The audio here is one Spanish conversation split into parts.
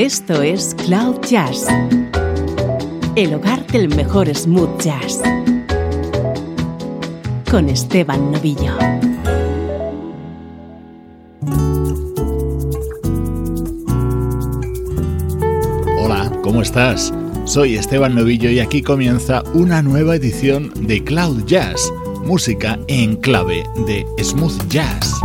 Esto es Cloud Jazz, el hogar del mejor smooth jazz, con Esteban Novillo. Hola, ¿cómo estás? Soy Esteban Novillo y aquí comienza una nueva edición de Cloud Jazz, música en clave de smooth jazz.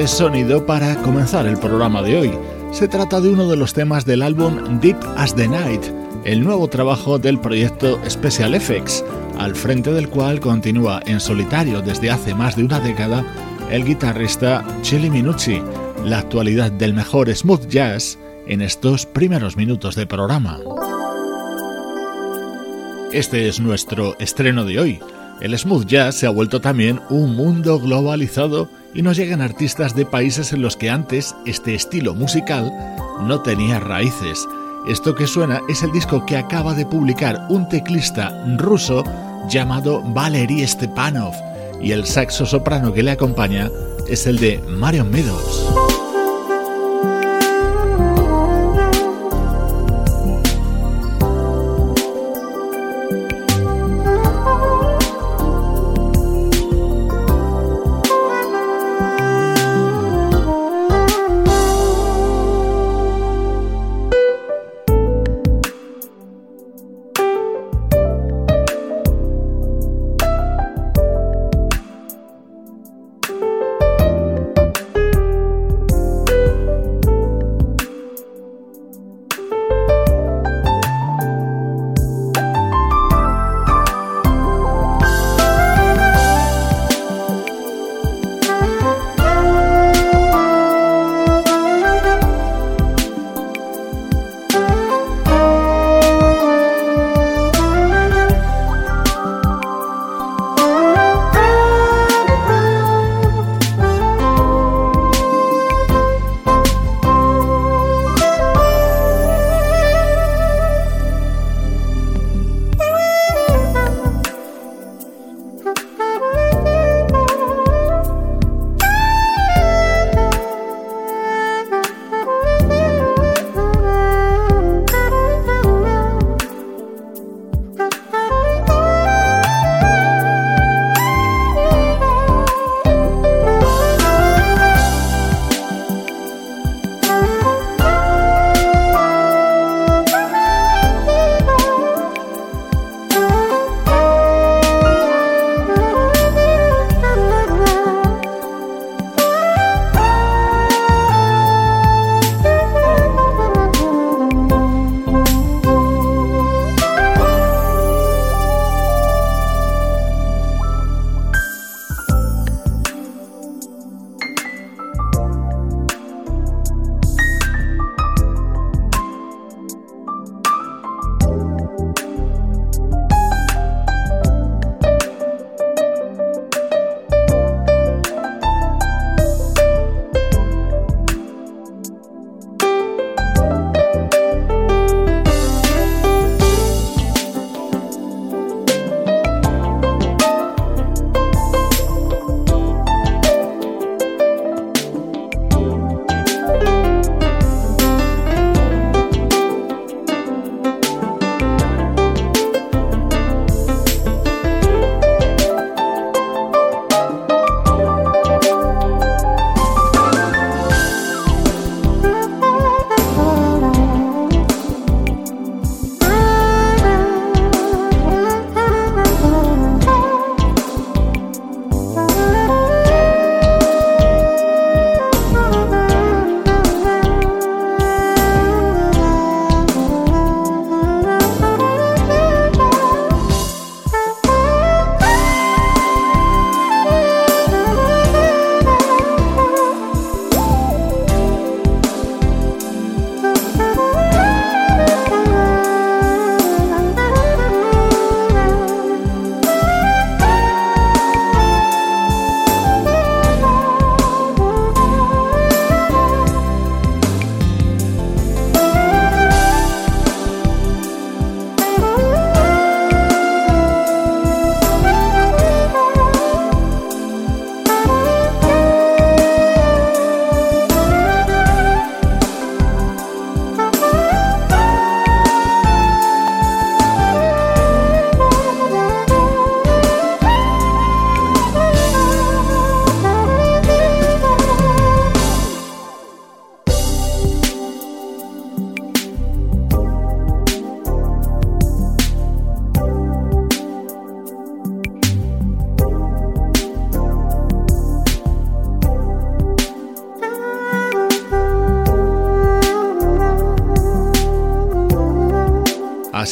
Sonido para comenzar el programa de hoy. Se trata de uno de los temas del álbum Deep as the Night, el nuevo trabajo del proyecto Special Effects, al frente del cual continúa en solitario desde hace más de una década el guitarrista Chili Minucci, la actualidad del mejor smooth jazz en estos primeros minutos de programa. Este es nuestro estreno de hoy. El smooth jazz se ha vuelto también un mundo globalizado y nos llegan artistas de países en los que antes este estilo musical no tenía raíces. Esto que suena es el disco que acaba de publicar un teclista ruso llamado Valery Stepanov y el saxo soprano que le acompaña es el de Marion Meadows.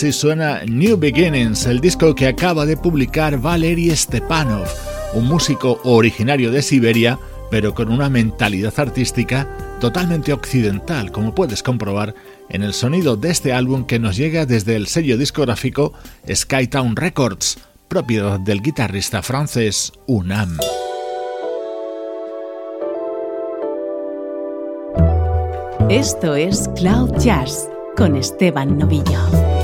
Así suena New Beginnings, el disco que acaba de publicar Valery Stepanov, un músico originario de Siberia, pero con una mentalidad artística totalmente occidental, como puedes comprobar en el sonido de este álbum que nos llega desde el sello discográfico Skytown Records, propiedad del guitarrista francés Unam. Esto es Cloud Jazz con Esteban Novillo.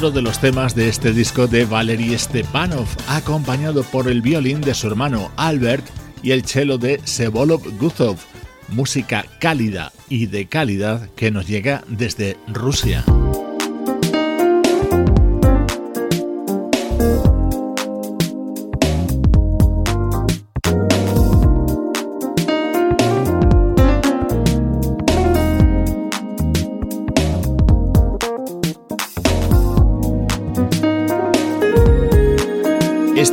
Otro de los temas de este disco de Valery Stepanov, acompañado por el violín de su hermano Albert y el cello de Sevolov Guzov, música cálida y de calidad que nos llega desde Rusia.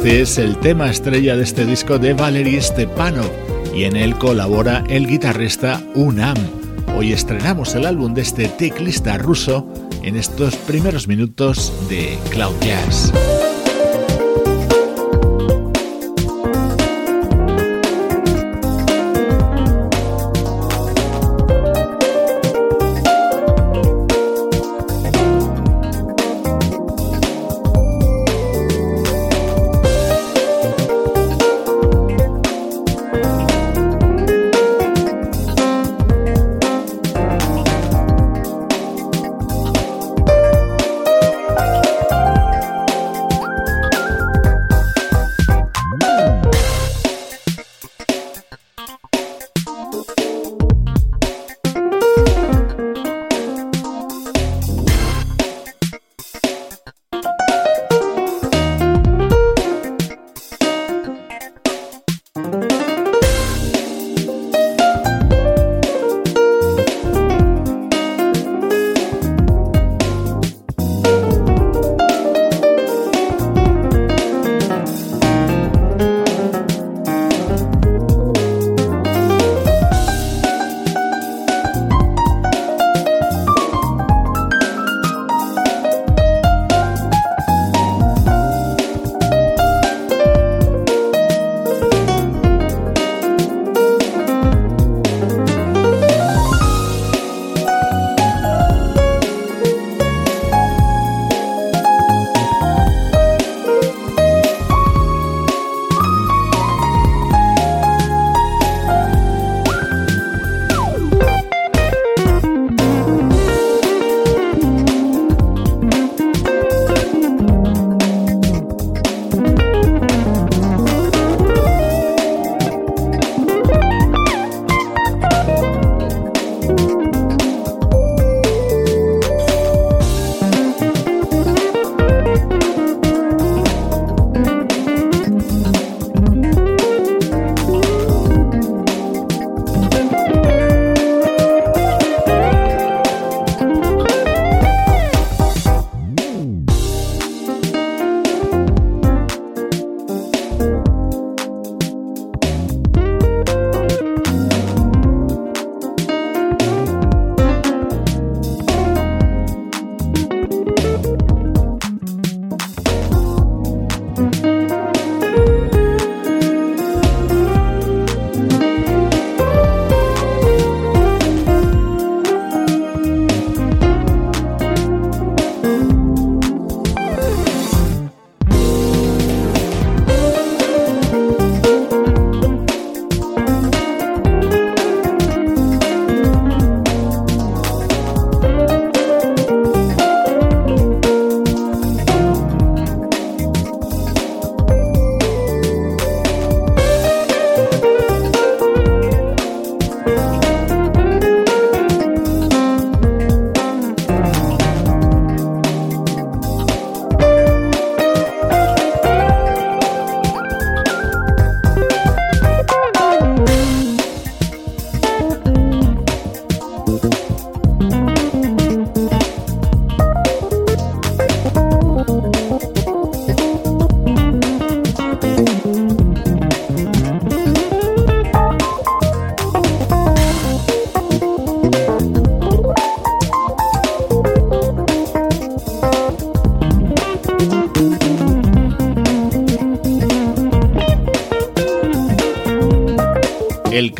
Este es el tema estrella de este disco de Valery Stepanov y en él colabora el guitarrista Unam. Hoy estrenamos el álbum de este teclista ruso en estos primeros minutos de Cloud Jazz.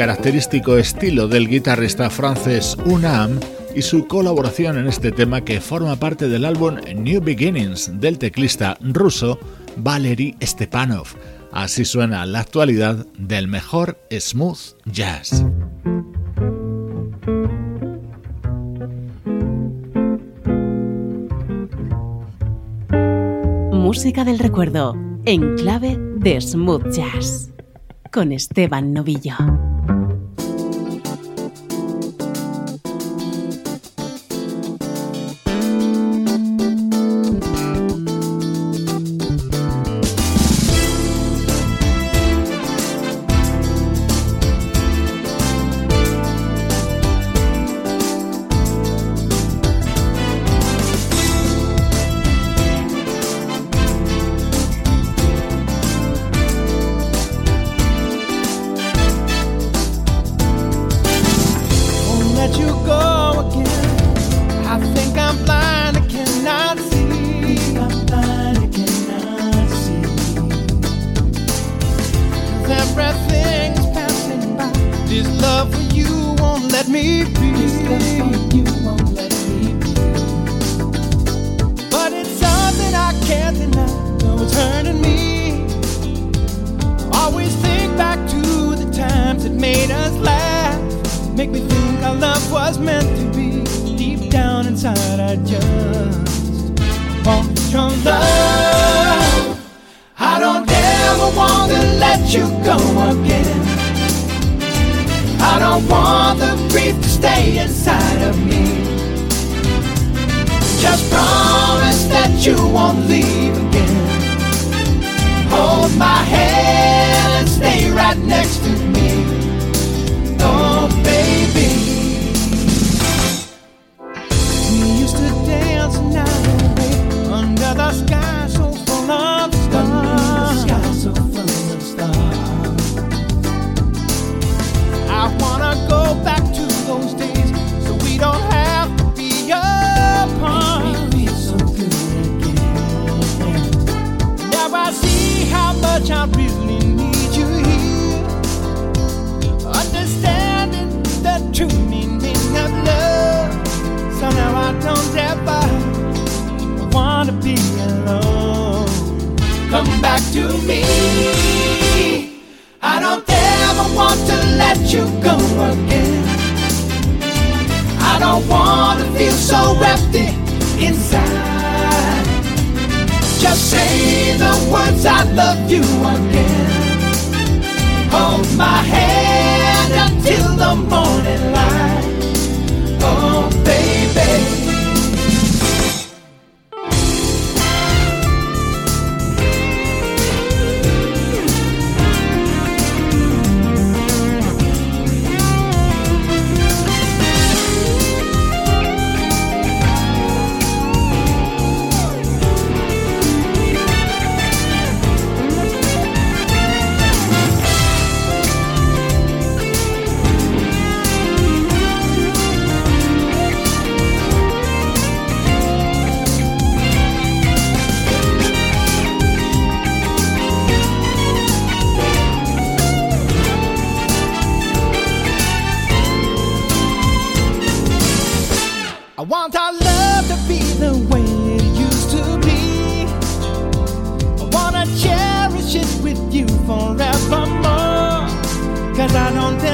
Característico estilo del guitarrista francés Unam y su colaboración en este tema que forma parte del álbum New Beginnings del teclista ruso Valery Stepanov. Así suena la actualidad del mejor smooth jazz. Música del recuerdo en clave de smooth jazz con Esteban Novillo.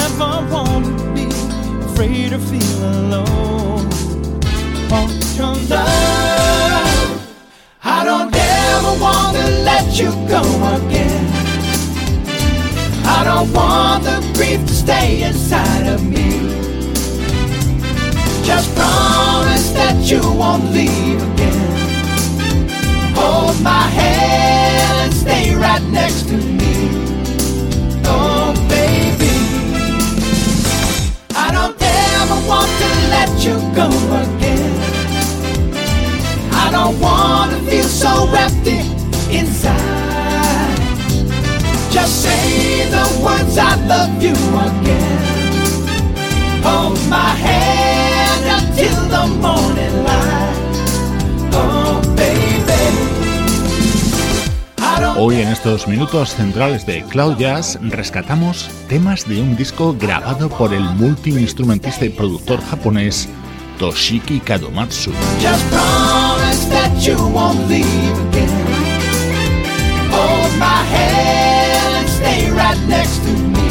Don't want to be afraid or feel alone. Want your love. I don't ever want to let you go again. I don't want the grief to stay inside of me. Just promise that you won't leave again. Hold my hand and stay right next to me. Go again. I don't want to feel so empty inside. Just say the words I love you again. Hold my hand until the morning light. Oh, baby. Hoy en estos minutos centrales de Cloud Jazz rescatamos temas de un disco grabado por el multiinstrumentista y productor japonés Toshiki Kadomatsu. just promise that you won't leave again. Hold my hand and stay right next to me.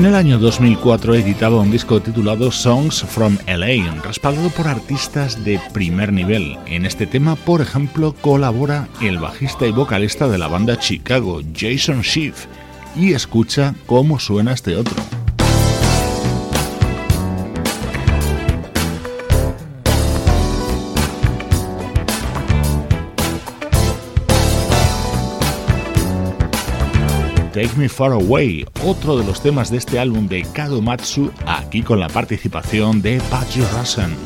En el año 2004 editaba un disco titulado Songs from LA, respaldado por artistas de primer nivel. En este tema, por ejemplo, colabora el bajista y vocalista de la banda Chicago, Jason Schiff, y escucha cómo suena este otro. Take Me Far Away, otro de los temas de este álbum de Kadomatsu, aquí con la participación de Patrick Russen.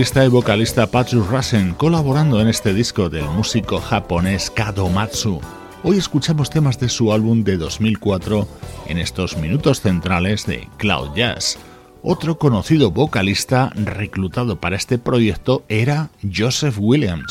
Teclista y vocalista Patsu Rasen colaborando en este disco del músico japonés Kadomatsu. Hoy escuchamos temas de su álbum de 2004 en estos minutos centrales de Cloud Jazz. Otro conocido vocalista reclutado para este proyecto era Joseph Williams.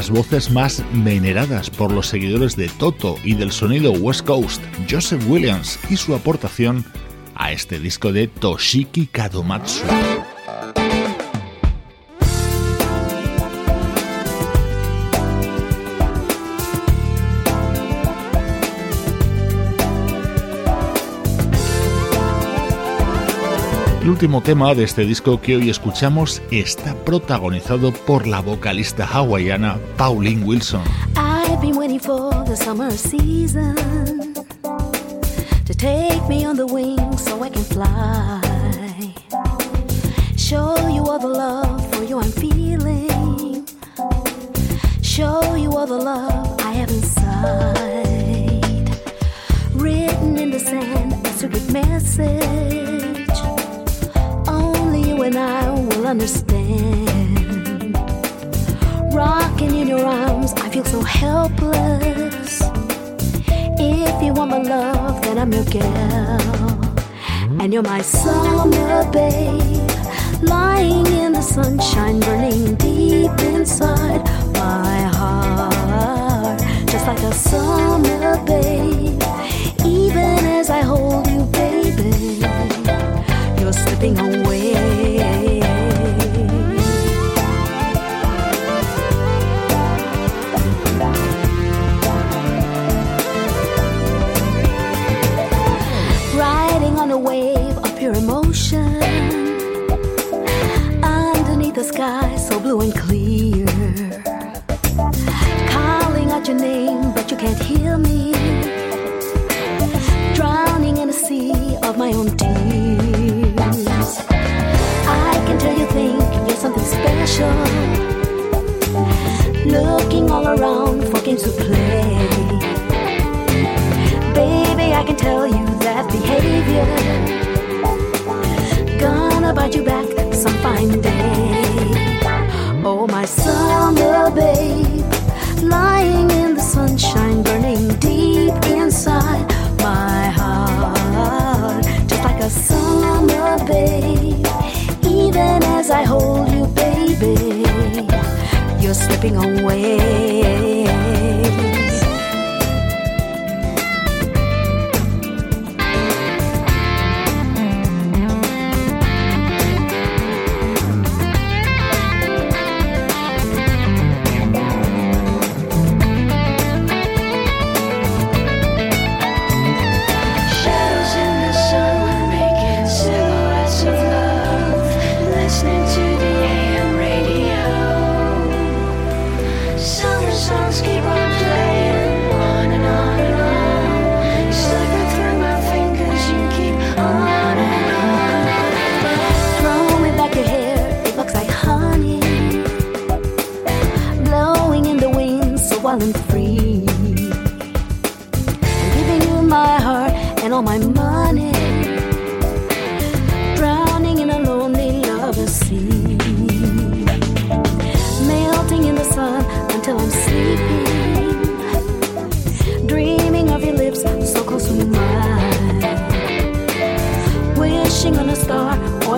Las voces más veneradas por los seguidores de Toto y del sonido West Coast, Joseph Williams y su aportación a este disco de Toshiki Kadomatsu. Último tema de este disco que hoy escuchamos está protagonizado por la vocalista hawaiana Pauline Wilson. I've been waiting for the summer season to take me on the wing so I can fly. Show you all the love for you I'm feeling. Show you all the love I have inside. Written in the sand, a secret message and I will understand. Rocking in your arms, I feel so helpless. If you want my love, then I'm your girl. And you're my summer babe. Lying in the sunshine, burning deep inside my heart. Just like a summer babe. Even as I hold you, baby, you're slipping away. Can't hear me. Drowning in a sea of my own tears. I can tell you think you're something special. Looking all around for games to play. Baby, I can tell you that behavior gonna bite you back some fine day. Oh, my summer babe, lying as I hold you, baby. You're slipping away.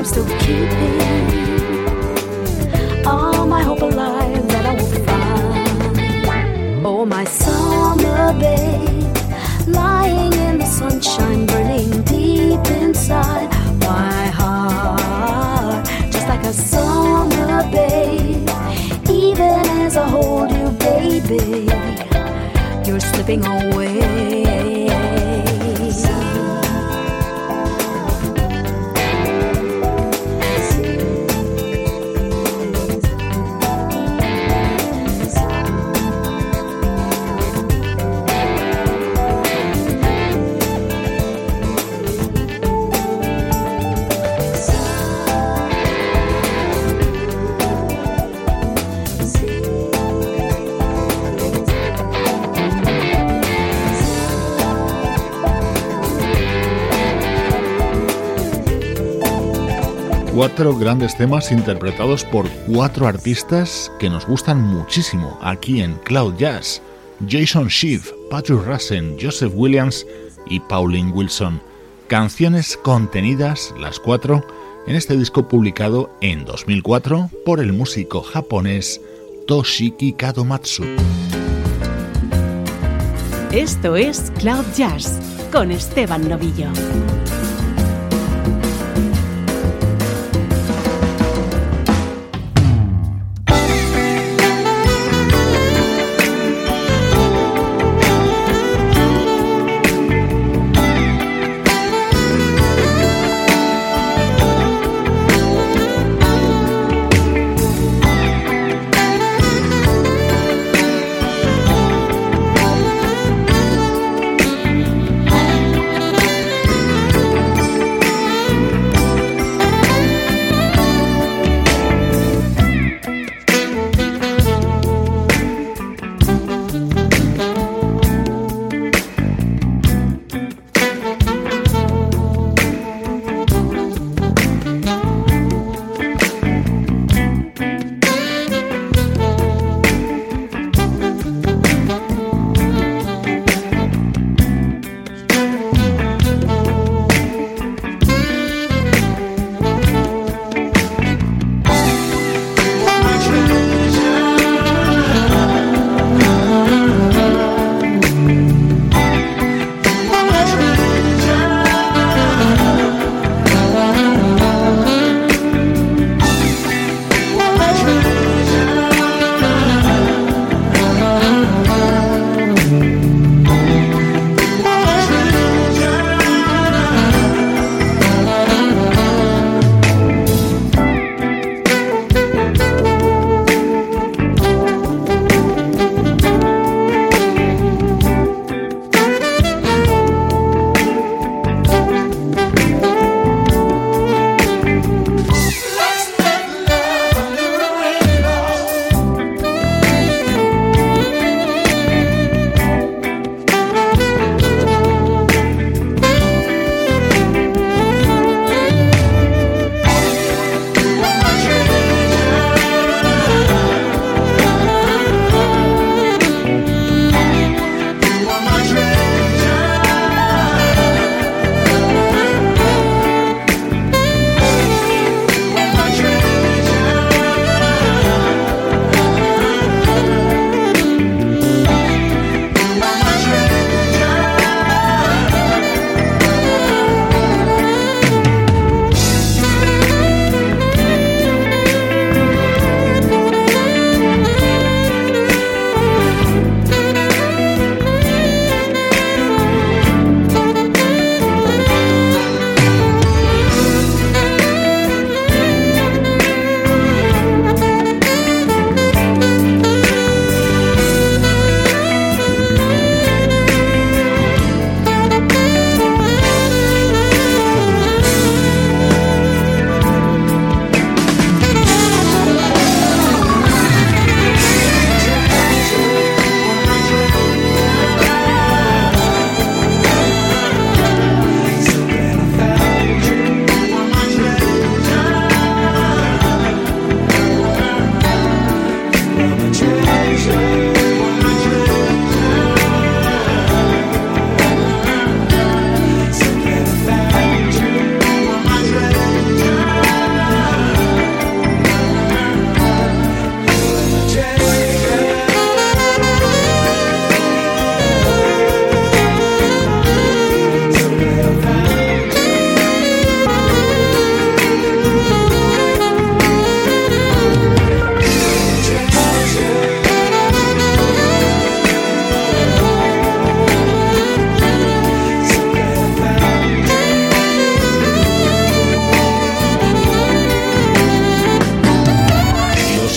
I'm still keeping all my hope alive that I will find. Oh, my summer babe, lying in the sunshine, burning deep inside my heart, just like a summer babe. Even as I hold you, baby, you're slipping away. Cuatro grandes temas interpretados por cuatro artistas que nos gustan muchísimo aquí en Cloud Jazz. Jason Schiff, Patrick Russen, Joseph Williams y Pauline Wilson. Canciones contenidas, las cuatro, en este disco publicado en 2004 por el músico japonés Toshiki Kadomatsu. Esto es Cloud Jazz con Esteban Novillo.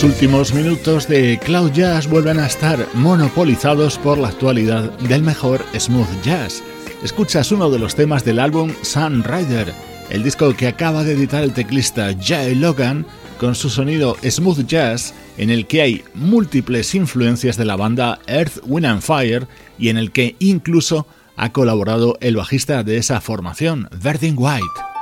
Últimos minutos de Cloud Jazz vuelven a estar monopolizados por la actualidad del mejor smooth jazz. Escuchas uno de los temas del álbum Sun Rider, el disco que acaba de editar el teclista Jay Logan con su sonido smooth jazz en el que hay múltiples influencias de la banda Earth, Wind and Fire y en el que incluso ha colaborado el bajista de esa formación, Verdin White.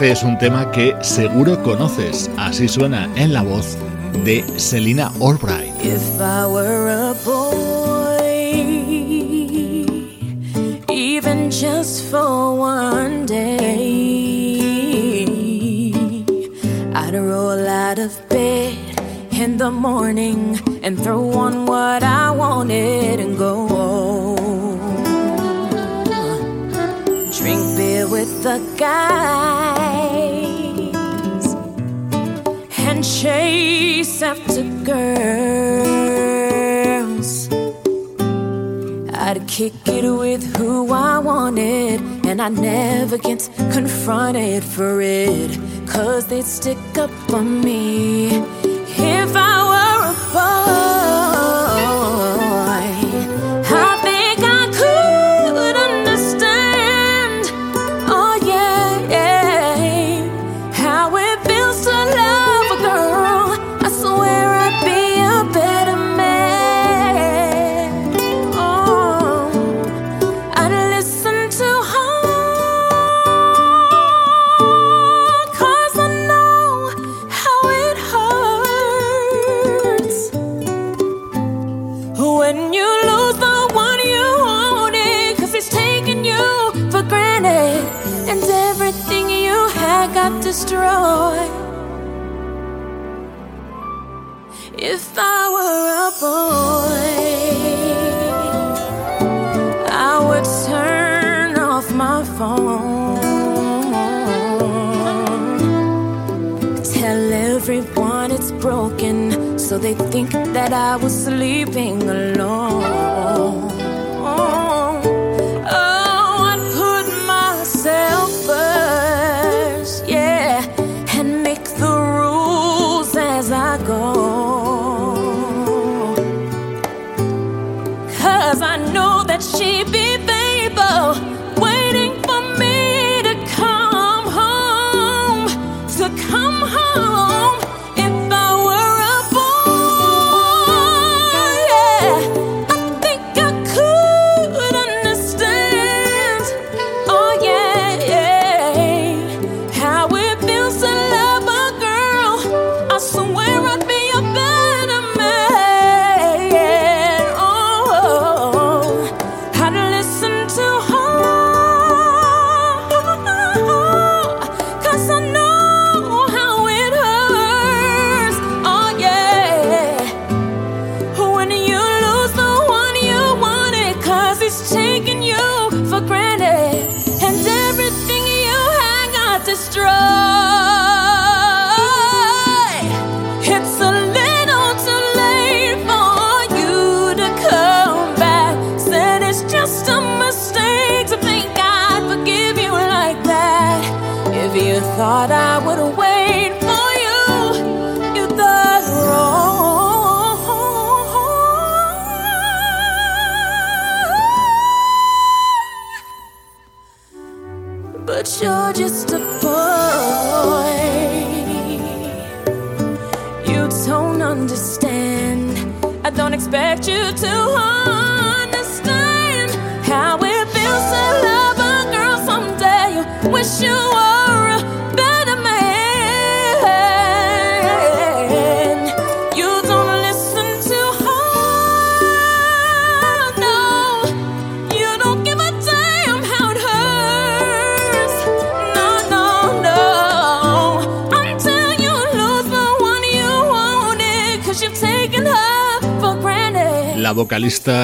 Este es un tema que seguro conoces, así suena en la voz de Selina Albright. If I were a boy, even just for one day, I'd roll out of bed in the morning and throw on what I wanted and go. Drink beer with the guys chase after girls. I'd kick it with who I wanted, and I never get confronted for it. Cause they'd stick up for me if I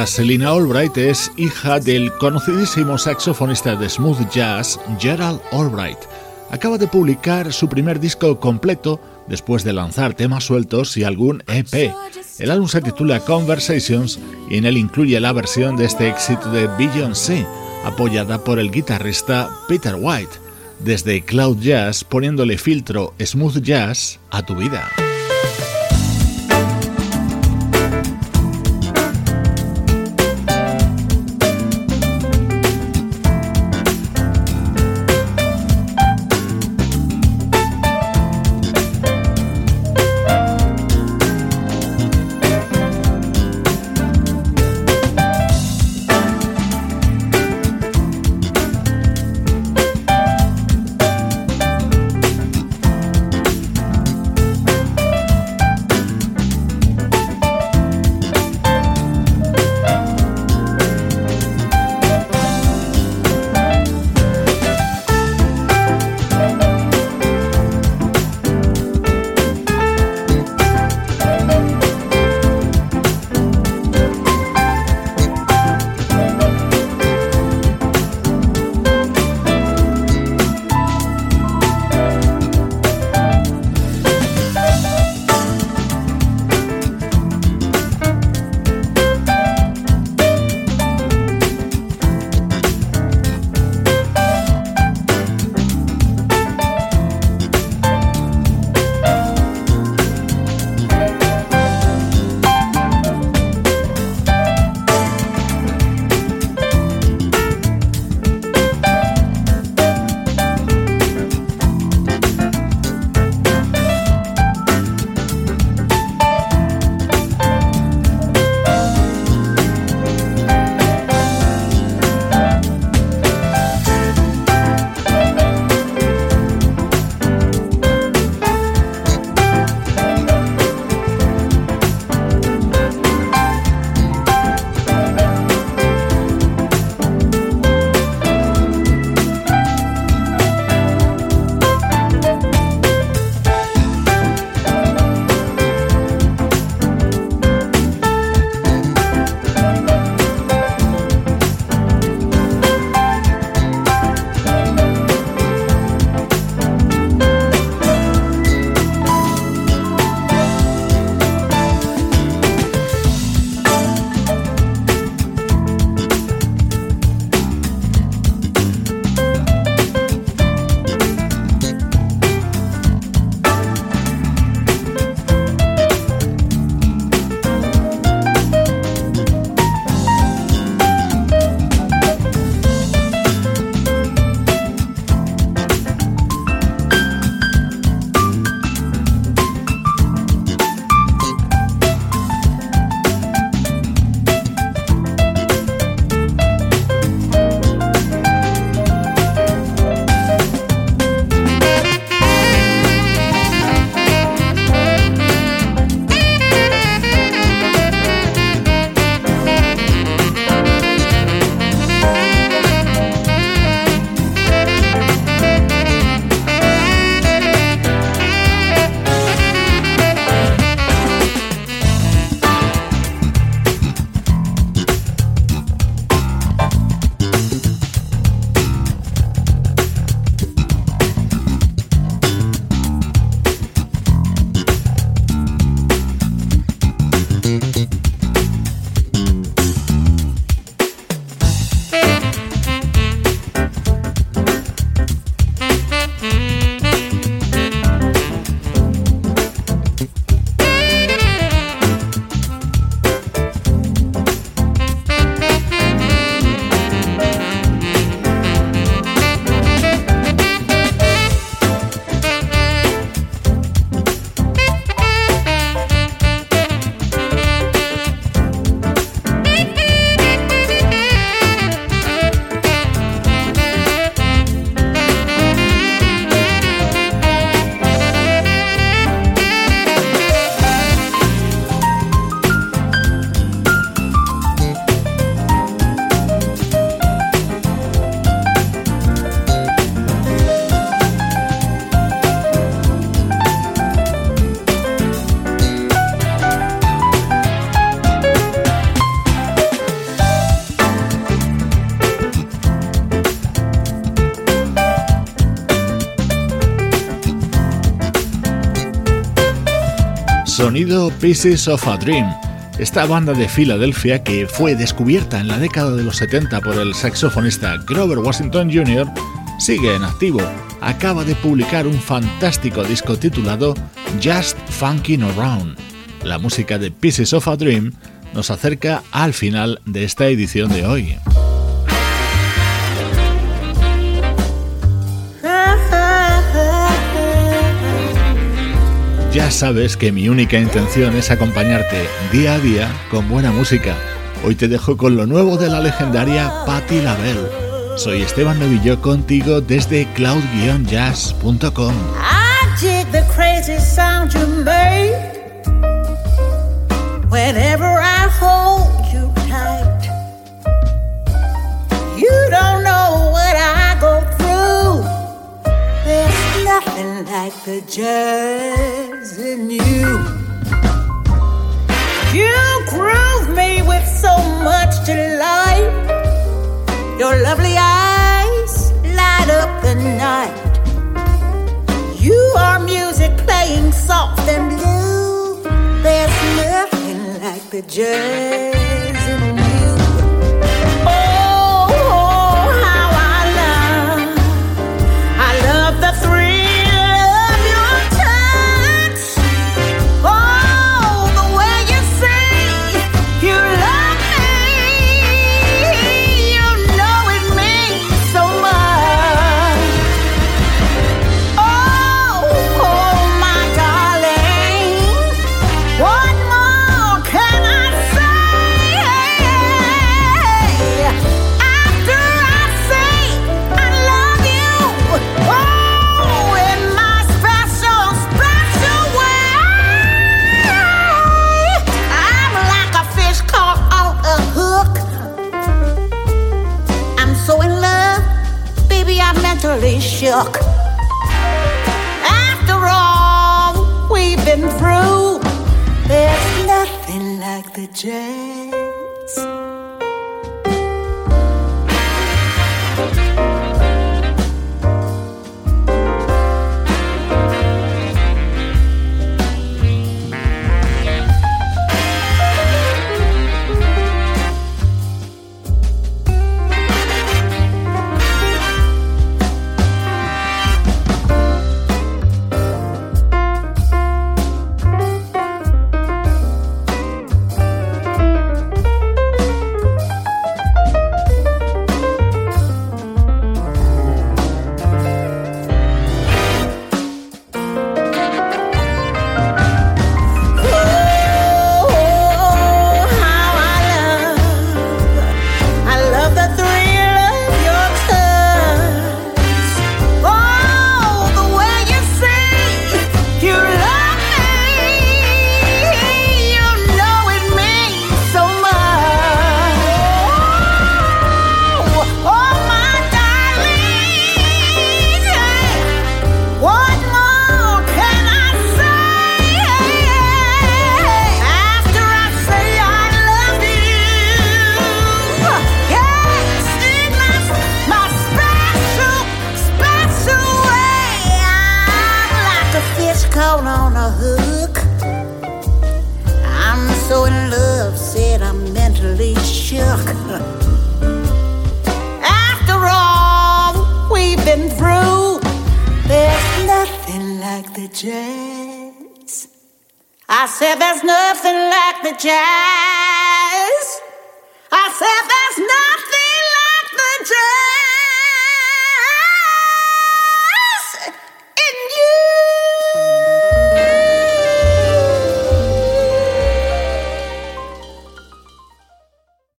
Selina Albright es hija del conocidísimo saxofonista de smooth jazz Gerald Albright. acaba de publicar su primer disco completo después de lanzar temas sueltos y algún EP. El álbum se titula Conversations y en él incluye la versión de este éxito de Beyoncé, apoyada por el guitarrista Peter White, desde Cloud Jazz poniéndole filtro smooth jazz a tu vida. Pieces of a Dream. Esta banda de Filadelfia, que fue descubierta en la década de los 70 por el saxofonista Grover Washington Jr., sigue en activo. Acaba de publicar un fantástico disco titulado Just Funkin' Around. La música de Pieces of a Dream nos acerca al final de esta edición de hoy. Ya sabes que mi única intención es acompañarte día a día con buena música. Hoy te dejo con lo nuevo de la legendaria Patti LaBelle. Soy Esteban Novillo contigo desde cloud-jazz.com. like the jazz in you. You groove me with so much delight. Your lovely eyes light up the night. You are music playing soft and blue. There's nothing like the jazz